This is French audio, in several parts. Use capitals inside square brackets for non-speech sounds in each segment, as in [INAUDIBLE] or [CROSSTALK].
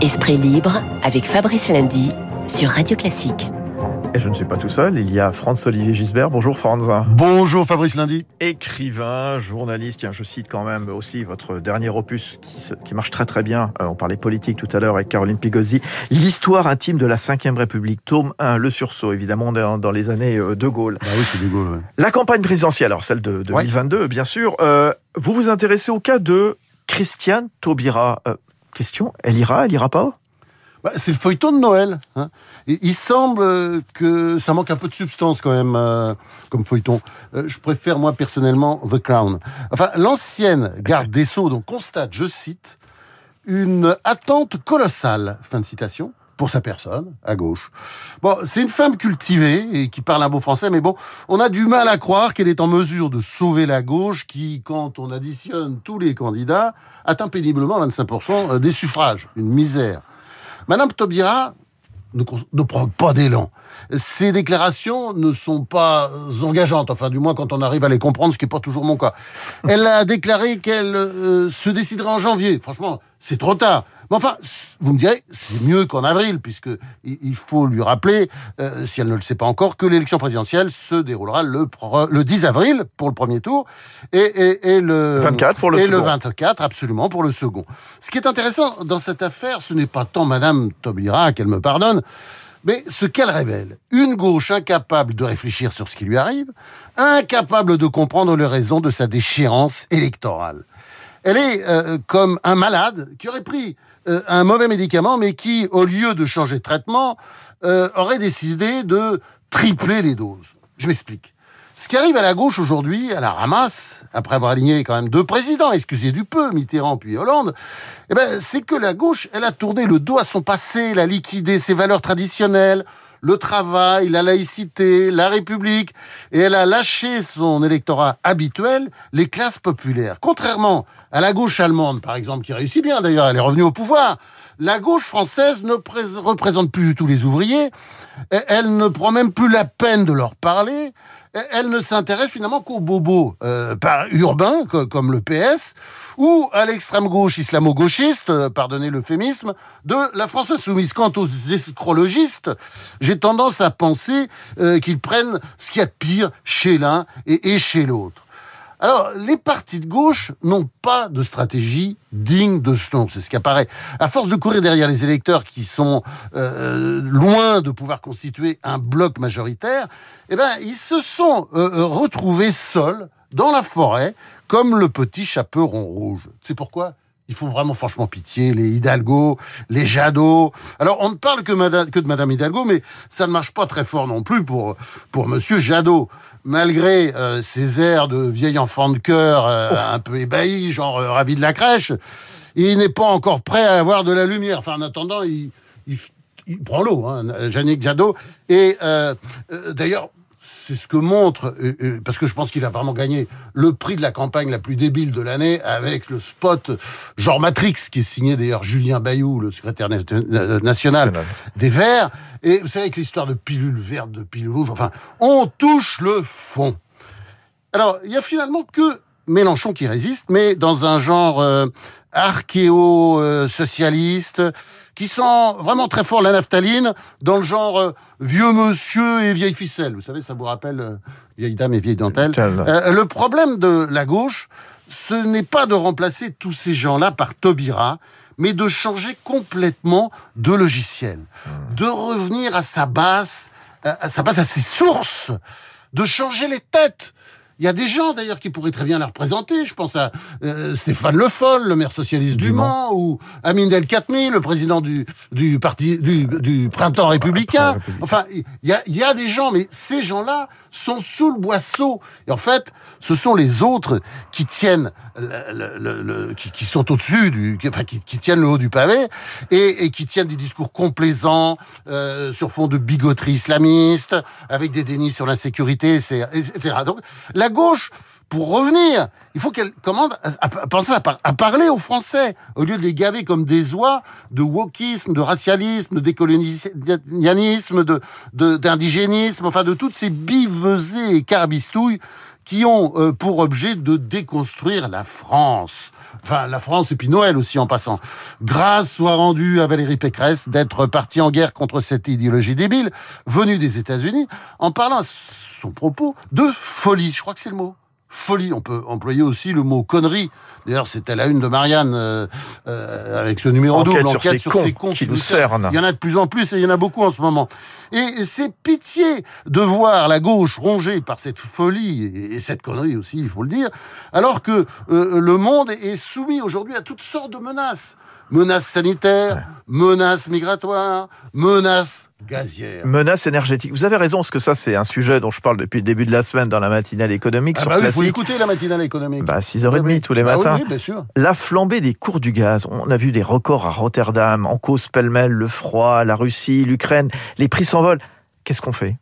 Esprit libre avec Fabrice Lundy sur Radio Classique. Et je ne suis pas tout seul, il y a Franz-Olivier Gisbert. Bonjour Franz. Bonjour Fabrice Lundi. Écrivain, journaliste, tiens, je cite quand même aussi votre dernier opus qui, marche très très bien. Euh, on parlait politique tout à l'heure avec Caroline Pigozzi. L'histoire intime de la Ve République, tome 1, le sursaut, évidemment, dans, les années euh, de Gaulle. Bah oui, c'est de Gaulle. La campagne présidentielle, alors celle de, 2022, bien sûr. Euh, vous vous intéressez au cas de Christiane Taubira. Elle ira, elle ira pas bah, c'est le feuilleton de Noël. Hein. il semble que ça manque un peu de substance quand même euh, comme feuilleton. Euh, je préfère moi personnellement The Crown. Enfin, l'ancienne garde des Sceaux donc constate, je cite, une attente colossale. Fin de citation pour sa personne, à gauche. Bon, c'est une femme cultivée et qui parle un beau français, mais bon, on a du mal à croire qu'elle est en mesure de sauver la gauche qui, quand on additionne tous les candidats, atteint péniblement 25% des suffrages. Une misère. Madame Taubira ne, ne prend pas d'élan. Ses déclarations ne sont pas engageantes, enfin du moins quand on arrive à les comprendre, ce qui n'est pas toujours mon cas. Elle a déclaré qu'elle euh, se déciderait en janvier. Franchement, c'est trop tard. Mais enfin, vous me direz, c'est mieux qu'en avril, puisque il faut lui rappeler, euh, si elle ne le sait pas encore, que l'élection présidentielle se déroulera le, le 10 avril pour le premier tour et, et, le 24 pour le et second. le 24 absolument pour le second. Ce qui est intéressant dans cette affaire, ce n'est pas tant Madame Taubira qu'elle me pardonne. Mais ce qu'elle révèle, une gauche incapable de réfléchir sur ce qui lui arrive, incapable de comprendre les raisons de sa déchéance électorale. Elle est euh, comme un malade qui aurait pris euh, un mauvais médicament, mais qui, au lieu de changer de traitement, euh, aurait décidé de tripler les doses. Je m'explique. Ce qui arrive à la gauche aujourd'hui, à la ramasse, après avoir aligné quand même deux présidents, excusez du peu, Mitterrand puis Hollande, eh ben, c'est que la gauche, elle a tourné le dos à son passé, elle a liquidé ses valeurs traditionnelles, le travail, la laïcité, la République, et elle a lâché son électorat habituel, les classes populaires. Contrairement à la gauche allemande, par exemple, qui réussit bien d'ailleurs, elle est revenue au pouvoir, la gauche française ne représente plus du tout les ouvriers, elle ne prend même plus la peine de leur parler, elle ne s'intéresse finalement qu'aux bobos euh, urbains, comme le PS, ou à l'extrême gauche islamo-gauchiste, euh, pardonnez l'euphémisme, de la France insoumise. Quant aux escrologistes, j'ai tendance à penser euh, qu'ils prennent ce qu'il y a de pire chez l'un et chez l'autre. Alors, les partis de gauche n'ont pas de stratégie digne de ce nom, c'est ce qui apparaît. À force de courir derrière les électeurs qui sont euh, loin de pouvoir constituer un bloc majoritaire, eh ben, ils se sont euh, euh, retrouvés seuls dans la forêt, comme le petit chaperon rouge. C'est pourquoi il faut vraiment franchement pitié, les Hidalgo, les Jadot. Alors, on ne parle que, que de Madame Hidalgo, mais ça ne marche pas très fort non plus pour, pour Monsieur Jadot. Malgré euh, ses airs de vieil enfant de cœur, euh, oh. un peu ébahi, genre euh, ravi de la crèche, il n'est pas encore prêt à avoir de la lumière. Enfin, en attendant, il, il, il prend l'eau, hein, Yannick Jadot. Et d'ailleurs, c'est ce que montre, euh, euh, parce que je pense qu'il a vraiment gagné le prix de la campagne la plus débile de l'année avec le spot genre Matrix, qui est signé d'ailleurs Julien Bayou, le secrétaire euh, national des Verts. Et vous savez que l'histoire de pilule verte, de pilule rouge, enfin, on touche le fond. Alors, il y a finalement que Mélenchon qui résiste, mais dans un genre archéo-socialiste, qui sent vraiment très fort la naphtaline, dans le genre euh, vieux monsieur et vieille ficelle. Vous savez, ça vous rappelle euh, vieille dame et vieille dentelle. Euh, le problème de la gauche, ce n'est pas de remplacer tous ces gens-là par Taubira, mais de changer complètement de logiciel, de revenir à sa base, à sa base, à ses sources, de changer les têtes. Il y a des gens d'ailleurs qui pourraient très bien la représenter. Je pense à euh, Stéphane Le Foll, le maire socialiste du, Mans, ou Amin Del Khatmi, le président du, du parti du, du printemps républicain. Enfin, il y a, y a des gens, mais ces gens-là sont sous le boisseau. Et en fait, ce sont les autres qui tiennent, le, le, le, qui, qui, sont au-dessus du, enfin, qui, qui, tiennent le haut du pavé et, et qui tiennent des discours complaisants euh, sur fond de bigoterie islamiste, avec des dénis sur l'insécurité, etc. Donc, gauche, pour revenir, il faut qu'elle commande à, penser à, parler aux Français, au lieu de les gaver comme des oies de wokisme, de racialisme, de décolonialisme, d'indigénisme, enfin de toutes ces bivesées et carbistouilles qui ont euh, pour objet de déconstruire la France. Enfin, la France et puis Noël aussi en passant. Grâce soit rendue à Valérie Pécresse d'être partie en guerre contre cette idéologie débile venue des États-Unis en parlant à son propos de folie. Je crois que c'est le mot folie. On peut employer aussi le mot connerie. D'ailleurs, c'était la une de Marianne euh, euh, avec ce numéro Enquête double, sur ces sur cons ces cons qui nous cernent. Il y en a de plus en plus et il y en a beaucoup en ce moment. Et c'est pitié de voir la gauche rongée par cette folie et cette connerie aussi, il faut le dire, alors que euh, le monde est soumis aujourd'hui à toutes sortes de menaces. Menaces sanitaires, menaces migratoires, menaces gazières. Menace énergétique. Vous avez raison, parce que ça, c'est un sujet dont je parle depuis le début de la semaine dans la matinale économique Ah sur bah oui, écouter la matinale économique. Bah, 6h30 Ah oui. tous les Bah matins. oui, bien sûr. La flambée des cours du gaz. On a vu des records à Rotterdam, en cause pêle-mêle, le froid, la Russie, l'Ukraine. Les prix s'envolent. Qu'est-ce qu'on fait?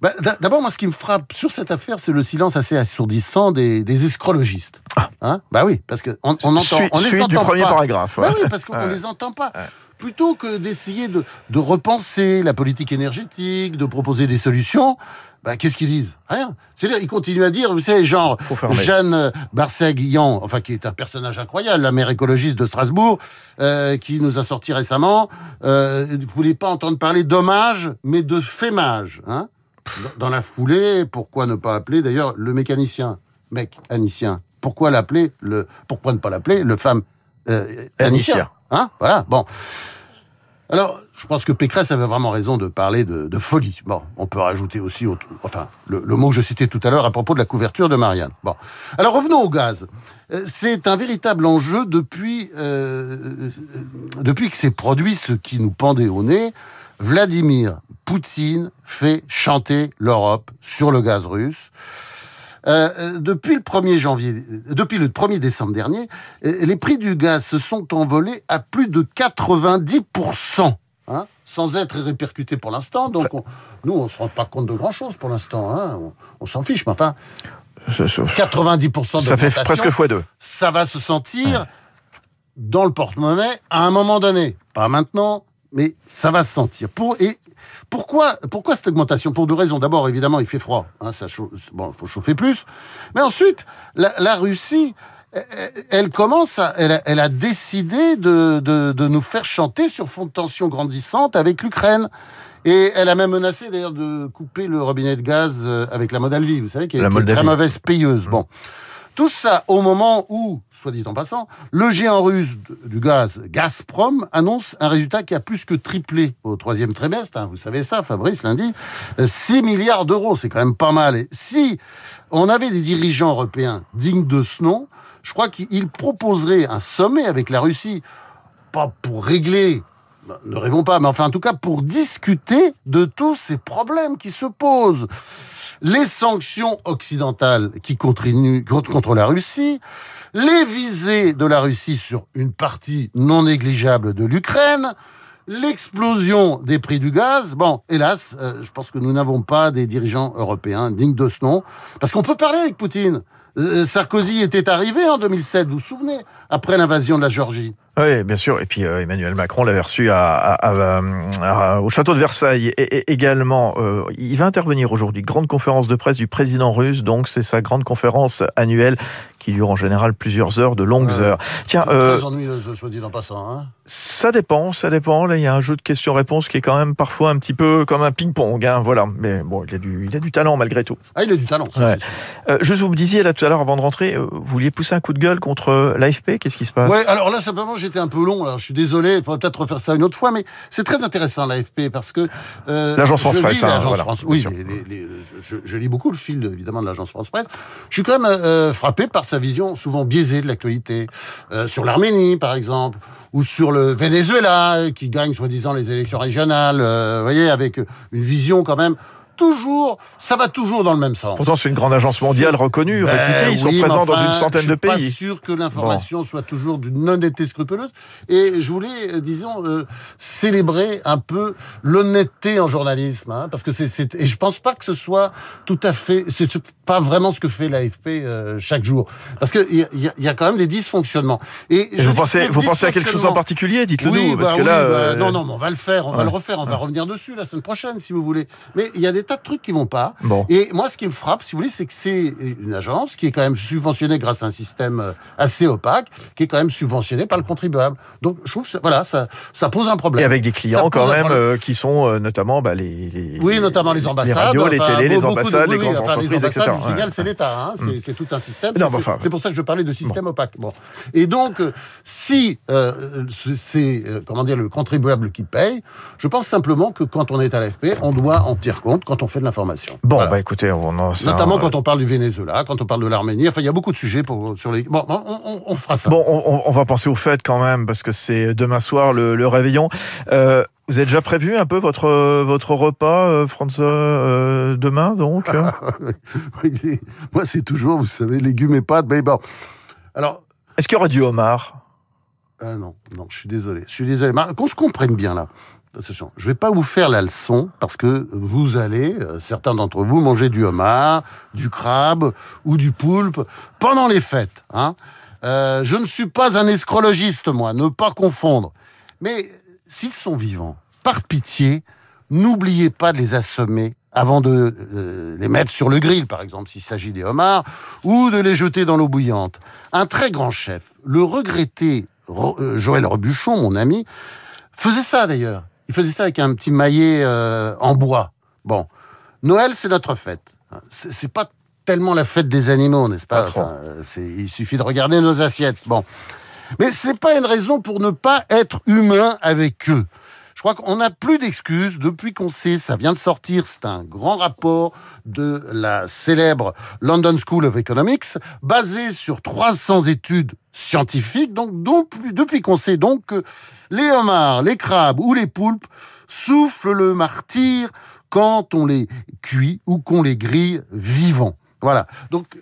Bah, d'a- D'abord, moi, ce qui me frappe sur cette affaire, c'est le silence assez assourdissant des, des escrologistes. Hein? Bah oui, parce que on, entend, Suite- on les suite du entend premier pas. paragraphe. Bah ouais. oui, parce qu'on Ouais. les entend pas. Plutôt que d'essayer de, de repenser la politique énergétique, de proposer des solutions, bah, qu'est-ce qu'ils disent? Rien. C'est-à-dire, ils continuent à dire, vous savez, genre. Jeanne euh, Barcet-Guillan, enfin, qui est un personnage incroyable, la maire écologiste de Strasbourg, euh, qui nous a sorti récemment, euh, vous voulez pas entendre parler d'hommage, mais de fémage, hein? Dans- la foulée, pourquoi ne pas appeler d'ailleurs le mécanicien, mec, anicien Pourquoi l'appeler le Pourquoi ne pas l'appeler le femme euh, anicien? Hein? Voilà. Bon. Alors, je pense que Pécresse avait vraiment raison de parler de, de folie. Bon, on peut rajouter aussi, autre- enfin, le, le mot que je citais tout à l'heure à propos de la couverture de Marianne. Bon. Alors, revenons au gaz. Euh, C'est un véritable enjeu depuis, euh, euh, depuis que s'est produit ce qui nous pendait au nez. Vladimir Poutine fait chanter l'Europe sur le gaz russe. Euh, euh, depuis le 1er janvier, depuis le 1er décembre dernier, euh, les prix du gaz se sont envolés à plus de 90%, hein, sans être répercutés pour l'instant. Donc, on- nous, on se rend pas compte de grand-chose pour l'instant. hein, on on s'en fiche, mais enfin, Ça, ça- 90% ça fait presque fois deux. ça va se sentir dans le porte-monnaie à un moment donné. Pas maintenant, mais ça va se sentir. Pour, et pourquoi, pourquoi cette augmentation? Pour deux raisons. D'abord, évidemment, il fait froid. Hein, ça chauffe, bon, faut chauffer plus. Mais ensuite, la, la Russie, elle, elle commence à, elle a, elle a décidé de, de, de nous faire chanter sur fond de tension grandissante avec l'Ukraine. Et elle a même menacé d'ailleurs de couper le robinet de gaz euh, avec la Moldavie, vous savez, qui est, La qui est une très mauvaise payeuse. Bon. Tout ça au moment où, soit dit en passant, le géant russe du gaz Gazprom annonce un résultat qui a plus que triplé au troisième trimestre. hein, vous savez ça, Fabrice lundi. 6 milliards d'euros, c'est quand même pas mal. Et si on avait des dirigeants européens dignes de ce nom, je crois qu'ils proposeraient un sommet avec la Russie, pas pour régler bah, ne rêvons pas, mais enfin en tout cas pour discuter de tous ces problèmes qui se posent. Les sanctions occidentales qui continuent contre la Russie, les visées de la Russie sur une partie non négligeable de l'Ukraine, l'explosion des prix du gaz. Bon, hélas, euh, je pense que nous n'avons pas des dirigeants européens dignes de ce nom, parce qu'on peut parler avec Poutine. Euh, Sarkozy était arrivé en 2007, vous vous souvenez, après l'invasion de la Géorgie. Oui, bien sûr. Et puis euh, Emmanuel Macron l'avait reçu à, à- au château de Versailles. Et, et également, euh, il va intervenir aujourd'hui. Grande conférence de presse du président russe. Donc, c'est sa grande conférence annuelle qui dure en général plusieurs heures, de longues Ouais. heures. Tiens, euh, Très ennuyeuse, soit dit en passant. Hein. ça dépend, ça dépend. Là, il y a un jeu de questions-réponses qui est quand même parfois un petit peu comme un ping-pong. Hein, voilà. Mais bon, il a du, il a du talent malgré tout. Ah, il a du talent. ça, Ouais. Euh, juste, vous me disiez là tout à l'heure avant de rentrer, euh, vous vouliez pousser un coup de gueule contre l'AFP. Qu'est-ce qui se passe? Ouais, alors là, simplement, j'étais un peu long. Alors, je suis désolé, il faudrait peut-être refaire ça une autre fois, mais c'est très intéressant, l'AFP, parce que... euh, L'agence je France Presse, hein, voilà, France- oui, les- les- les- je, je lis beaucoup le fil, évidemment, de l'agence France Presse. Je suis quand même euh, frappé par sa vision souvent biaisée de l'actualité. Euh, sur l'Arménie, par exemple, ou sur le Venezuela, qui gagne, soi-disant, les élections régionales, euh, voyez, avec une vision quand même... Toujours, ça va toujours dans le même sens. Pourtant, c'est une grande agence mondiale reconnue, Ben réputée. Ils sont oui, présents dans une centaine je de suis pays. pas sûr que l'information soit toujours d'une honnêteté scrupuleuse. Et je voulais, euh, disons, euh, célébrer un peu l'honnêteté en journalisme, hein, parce que c'est, et je pense pas que ce soit tout à fait, c'est pas vraiment ce que fait l'AFP euh, chaque jour, parce que il y, a- y quand même des dysfonctionnements. Et Et je vous pensez, vous pensez à quelque chose en particulier Dites-le oui, nous, parce bah que oui, là, bah, euh, non, non, mais on va le faire, on va le refaire, on va revenir dessus la semaine prochaine, si vous voulez. Mais il y a des tas de trucs qui vont pas. Bon. Et moi, ce qui me frappe, si vous voulez, c'est que c'est une agence qui est quand même subventionnée grâce à un système euh, assez opaque, qui est quand même subventionnée par le contribuable. Donc, je trouve, que ça- voilà, ça, ça pose un problème. Et avec des clients quand même euh, qui sont euh, notamment bah, les, les- Oui, notamment les ambassades. les radios, les télés, les de- ambassades, oui, les grandes enfin, entreprises, les ambassades, etc. c'est l'État. Hein, c'est c'est tout un système. C'est- enfin, pour ça que je parlais de système opaque. Bon. Et donc, si euh, c'est- comment dire le contribuable qui paye, je pense simplement que quand on est à l'AFP, on doit en tenir compte quand on fait de l'information. Bon, Voilà. bah écoutez, on en Notamment un- quand on parle du Venezuela, quand on parle de l'Arménie. Enfin, il y a beaucoup de sujets pour, sur les. Bon, on, on- on fera ça. Bon, on, va penser aux fêtes quand même, parce que c'est demain soir le, le réveillon. Euh, vous avez déjà prévu un peu votre, votre repas, euh, François, euh, demain, donc euh [LAUGHS] Oui, Moi, c'est toujours, vous savez, légumes et pâtes. Mais bon. Alors, Est-ce qu'il y aura du homard? Ah non, non, je suis désolé. Je suis désolé. Mais Qu'on se comprenne bien là. Je vais pas vous faire la leçon parce que vous allez, euh, certains d'entre vous, manger du homard, du crabe ou du poulpe pendant les fêtes. Hein. Euh, je ne suis pas un escrologiste, moi, ne pas confondre. Mais s'ils sont vivants, par pitié, n'oubliez pas de les assommer avant de euh, les mettre sur le grill, par exemple, s'il s'agit des homards, ou de les jeter dans l'eau bouillante. Un très grand chef, le regretté euh, Joël Rebuchon, mon ami, faisait ça d'ailleurs. Il faisait ça avec un petit maillet euh, en bois. Bon, Noël, c'est notre fête. C'est pas tellement la fête des animaux, n'est-ce pas, Pas trop. Enfin, euh, Il suffit de regarder nos assiettes. Bon, mais c'est pas une raison pour ne pas être humain avec eux. Je crois qu'on n'a plus d'excuses depuis qu'on sait, ça vient de sortir, c'est un grand rapport de la célèbre London School of Economics, basé sur 300 études scientifiques. Donc, depuis qu'on sait donc que les homards, les crabes ou les poulpes soufflent le martyr quand on les cuit ou qu'on les grille vivants. Voilà. Donc,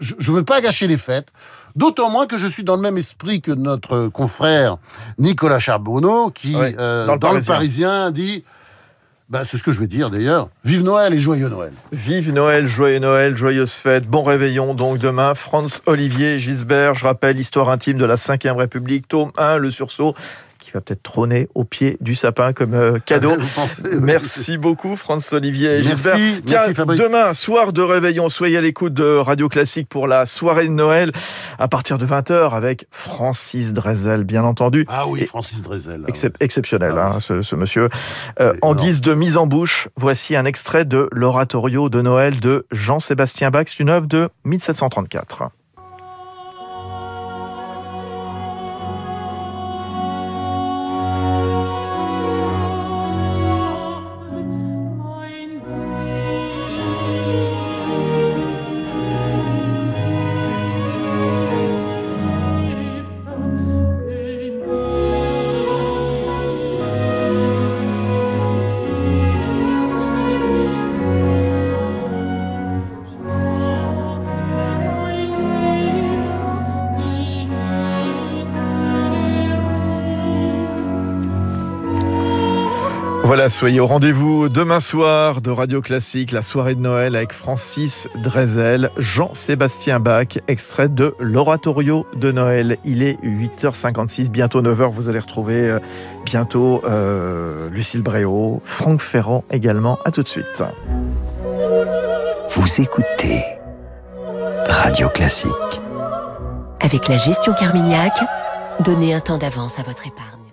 je ne veux pas gâcher les fêtes, d'autant moins que je suis dans le même esprit que notre confrère Nicolas Charbonneau, qui, Oui, euh, dans le dans le Parisien. Dit, bah, c'est ce que je veux dire d'ailleurs, vive Noël et joyeux Noël. Vive Noël, joyeux Noël, joyeuse fête, bon réveillon donc demain. Franz Olivier Gisbert, je rappelle l'histoire intime de la Ve République, tome 1, le sursaut, va peut-être trôner au pied du sapin comme euh, cadeau. [LAUGHS] Pensez Merci beaucoup, Franz Olivier Merci, Tiens, Fabrice. demain, soir de réveillon, soyez à l'écoute de Radio Classique pour la soirée de Noël à partir de 20h avec Francis Drezel, bien entendu. Ah oui, Francis Drezel. Excep- exceptionnel, Ah hein, ce, ce monsieur. Euh, en guise de mise en bouche, voici un extrait de l'oratorio de Noël de Jean-Sébastien Bach, C'est une œuvre de 1734. Voilà, soyez au rendez-vous demain soir de Radio Classique, la soirée de Noël avec Francis Drezel, Jean-Sébastien Bach, extrait de l'oratorio de Noël. Il est 8h56, bientôt 9h. Vous allez retrouver euh, bientôt euh, Lucille Bréau, Franck Ferrand également. À tout de suite. Vous écoutez Radio Classique. Avec la gestion Carmignac, donnez un temps d'avance à votre épargne.